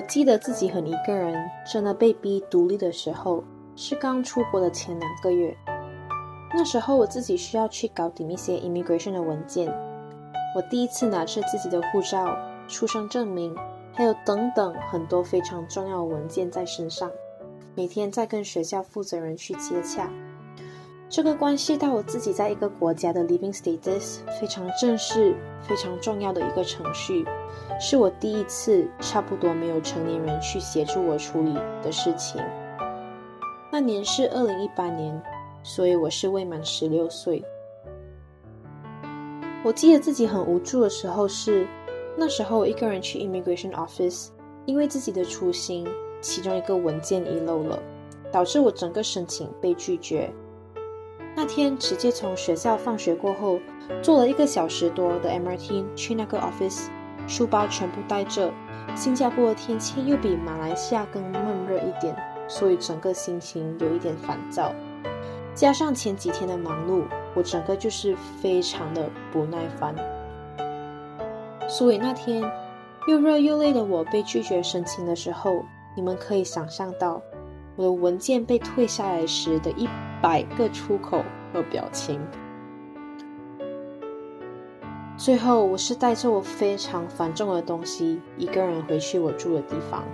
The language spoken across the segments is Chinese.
我记得自己很一个人，真的被逼独立的时候，是刚出国的前两个月。那时候我自己需要去搞定一些 immigration 的文件。我第一次拿着自己的护照、出生证明，还有等等很多非常重要的文件在身上，每天在跟学校负责人去接洽。这个关系到我自己在一个国家的 living status，非常正式、非常重要的一个程序，是我第一次差不多没有成年人去协助我处理的事情。那年是二零一八年，所以我是未满十六岁。我记得自己很无助的时候是那时候我一个人去 immigration office，因为自己的粗心，其中一个文件遗漏了，导致我整个申请被拒绝。那天直接从学校放学过后，坐了一个小时多的 MRT 去那个 office，书包全部带着。新加坡的天气又比马来西亚更闷热一点，所以整个心情有一点烦躁。加上前几天的忙碌，我整个就是非常的不耐烦。所以那天又热又累的我被拒绝申请的时候，你们可以想象到我的文件被退下来时的一。百个出口和表情。最后，我是带着我非常繁重的东西，一个人回去我住的地方。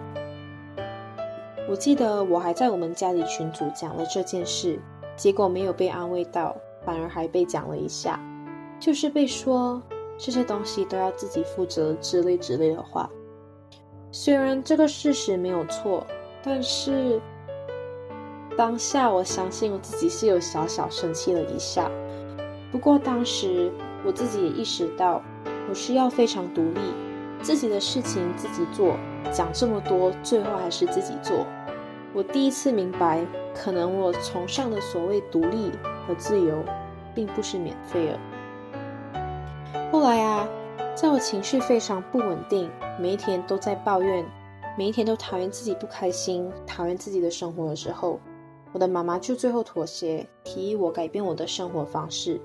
我记得我还在我们家里群组讲了这件事，结果没有被安慰到，反而还被讲了一下，就是被说这些东西都要自己负责之类之类的话。虽然这个事实没有错，但是。当下，我相信我自己是有小小生气了一下。不过当时我自己也意识到，我需要非常独立，自己的事情自己做。讲这么多，最后还是自己做。我第一次明白，可能我崇尚的所谓独立和自由，并不是免费的。后来啊，在我情绪非常不稳定，每一天都在抱怨，每一天都讨厌自己不开心，讨厌自己的生活的时候。我的妈妈就最后妥协，提议我改变我的生活方式。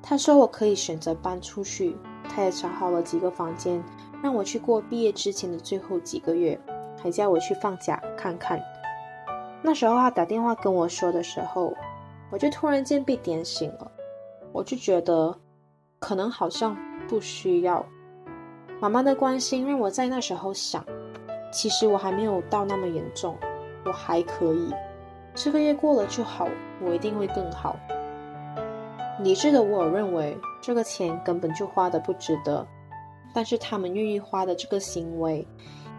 她说我可以选择搬出去，她也找好了几个房间，让我去过毕业之前的最后几个月，还叫我去放假看看。那时候她打电话跟我说的时候，我就突然间被点醒了。我就觉得，可能好像不需要妈妈的关心，让我在那时候想，其实我还没有到那么严重，我还可以。这个月过了就好，我一定会更好。理智的我认为这个钱根本就花的不值得，但是他们愿意花的这个行为，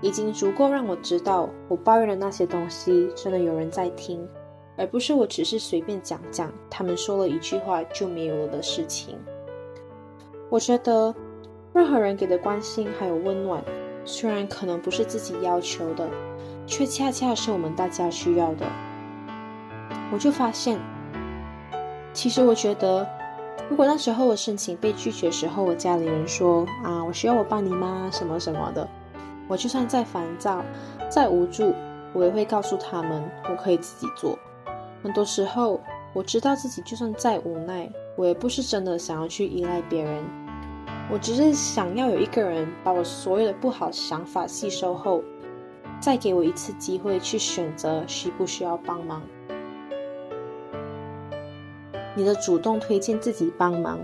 已经足够让我知道我抱怨的那些东西真的有人在听，而不是我只是随便讲讲，他们说了一句话就没有了的事情。我觉得任何人给的关心还有温暖，虽然可能不是自己要求的，却恰恰是我们大家需要的。我就发现，其实我觉得，如果那时候我申请被拒绝的时候，我家里人说啊，我需要我帮你吗？什么什么的，我就算再烦躁、再无助，我也会告诉他们，我可以自己做。很多时候，我知道自己就算再无奈，我也不是真的想要去依赖别人，我只是想要有一个人把我所有的不好想法吸收后，再给我一次机会去选择需不需要帮忙。你的主动推荐自己帮忙，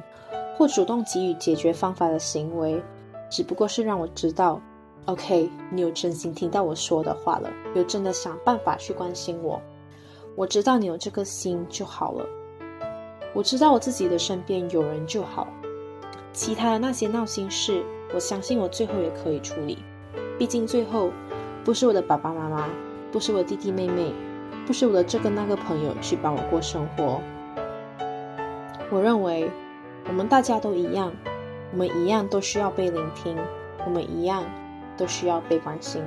或主动给予解决方法的行为，只不过是让我知道，OK，你有真心听到我说的话了，有真的想办法去关心我。我知道你有这个心就好了。我知道我自己的身边有人就好，其他的那些闹心事，我相信我最后也可以处理。毕竟最后，不是我的爸爸妈妈，不是我的弟弟妹妹，不是我的这个那个朋友去帮我过生活。我认为，我们大家都一样，我们一样都需要被聆听，我们一样都需要被关心。